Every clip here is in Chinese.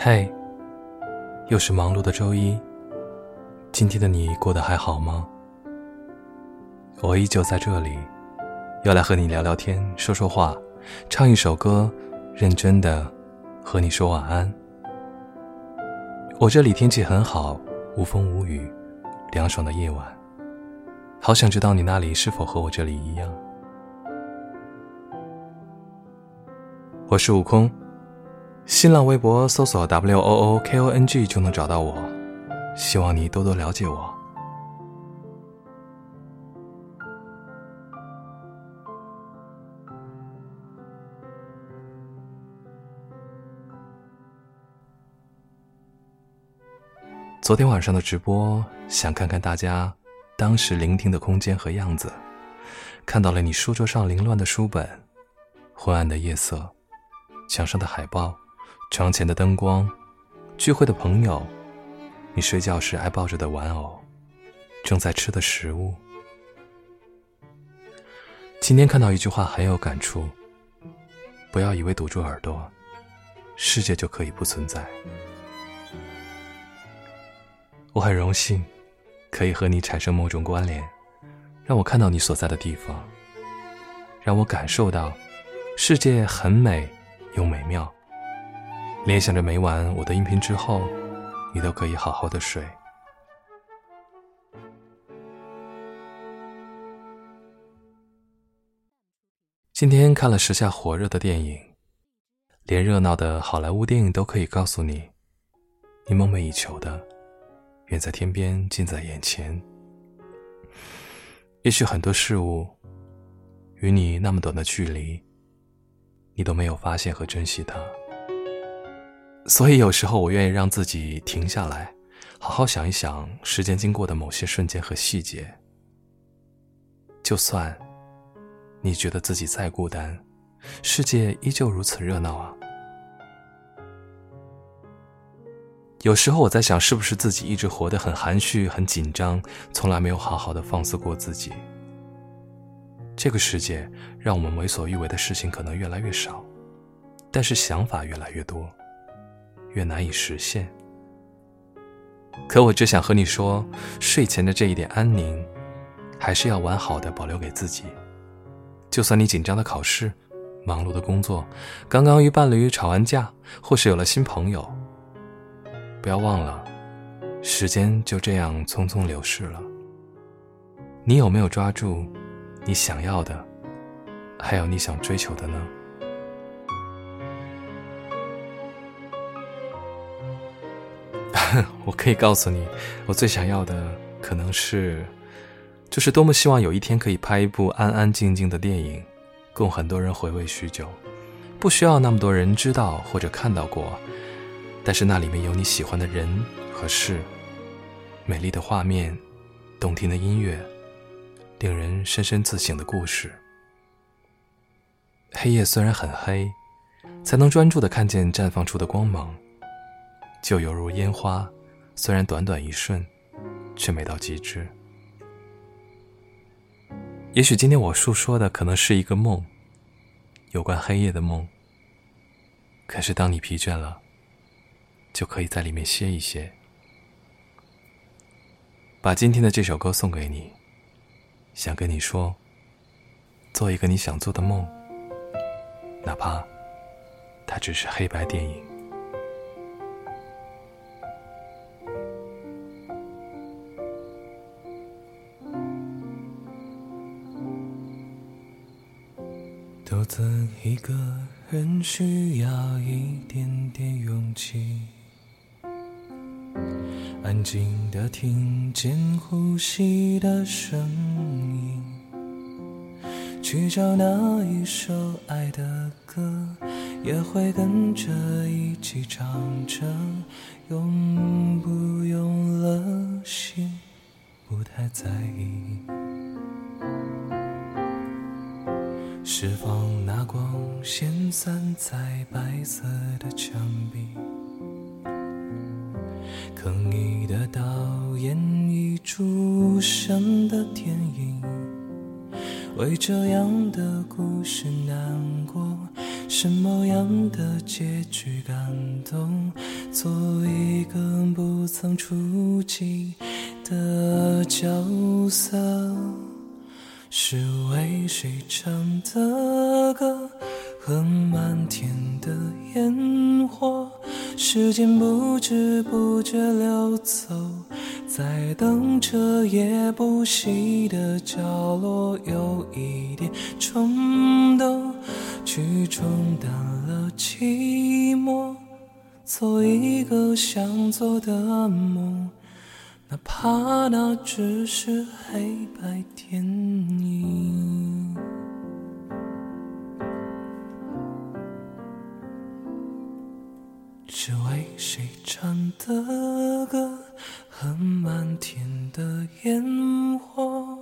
嘿，又是忙碌的周一。今天的你过得还好吗？我依旧在这里，要来和你聊聊天、说说话，唱一首歌，认真的和你说晚安。我这里天气很好，无风无雨，凉爽的夜晚。好想知道你那里是否和我这里一样。我是悟空，新浪微博搜索 W O O K O N G 就能找到我。希望你多多了解我。昨天晚上的直播，想看看大家当时聆听的空间和样子，看到了你书桌上凌乱的书本，昏暗的夜色。墙上的海报，床前的灯光，聚会的朋友，你睡觉时爱抱着的玩偶，正在吃的食物。今天看到一句话很有感触：不要以为堵住耳朵，世界就可以不存在。我很荣幸，可以和你产生某种关联，让我看到你所在的地方，让我感受到世界很美。又美妙。联想着每晚我的音频之后，你都可以好好的睡。今天看了时下火热的电影，连热闹的好莱坞电影都可以告诉你，你梦寐以求的，远在天边，近在眼前。也许很多事物，与你那么短的距离。你都没有发现和珍惜它，所以有时候我愿意让自己停下来，好好想一想时间经过的某些瞬间和细节。就算你觉得自己再孤单，世界依旧如此热闹啊。有时候我在想，是不是自己一直活得很含蓄、很紧张，从来没有好好的放肆过自己。这个世界让我们为所欲为的事情可能越来越少，但是想法越来越多，越难以实现。可我只想和你说，睡前的这一点安宁，还是要完好的保留给自己。就算你紧张的考试、忙碌的工作、刚刚与伴侣吵完架，或是有了新朋友，不要忘了，时间就这样匆匆流逝了。你有没有抓住？你想要的，还有你想追求的呢？我可以告诉你，我最想要的可能是，就是多么希望有一天可以拍一部安安静静的电影，供很多人回味许久，不需要那么多人知道或者看到过，但是那里面有你喜欢的人和事，美丽的画面，动听的音乐。令人深深自省的故事。黑夜虽然很黑，才能专注的看见绽放出的光芒，就犹如烟花，虽然短短一瞬，却美到极致。也许今天我诉说的可能是一个梦，有关黑夜的梦。可是当你疲倦了，就可以在里面歇一歇。把今天的这首歌送给你。想跟你说，做一个你想做的梦，哪怕它只是黑白电影。独自一个人需要一点点勇气。安静的听见呼吸的声音，去找那一首爱的歌，也会跟着一起唱着。用不用了心，不太在意。释放那光线散在白色的墙壁。坑你的导演一出生的电影，为这样的故事难过，什么样的结局感动？做一个不曾触及的角色，是为谁唱的歌？和满天的烟火，时间不知不觉流走。在等着夜不息的角落，有一点冲动，去冲淡了寂寞，做一个想做的梦，哪怕那只是黑白电影。是为谁唱的歌？和满天的烟火，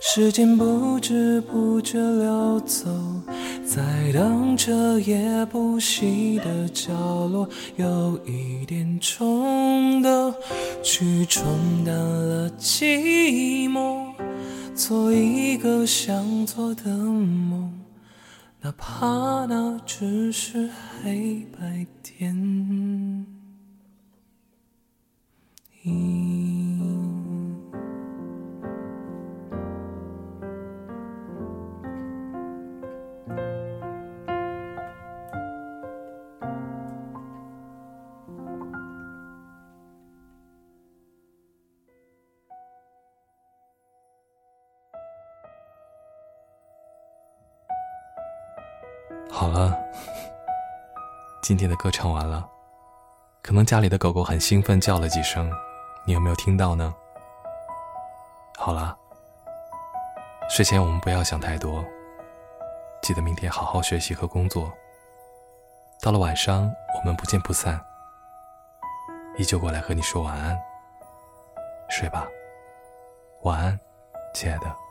时间不知不觉流走，在等着也不息的角落，有一点冲动，去冲淡了寂寞，做一个想做的梦。哪怕那只是黑白电好了，今天的歌唱完了，可能家里的狗狗很兴奋叫了几声，你有没有听到呢？好了，睡前我们不要想太多，记得明天好好学习和工作。到了晚上，我们不见不散，依旧过来和你说晚安，睡吧，晚安，亲爱的。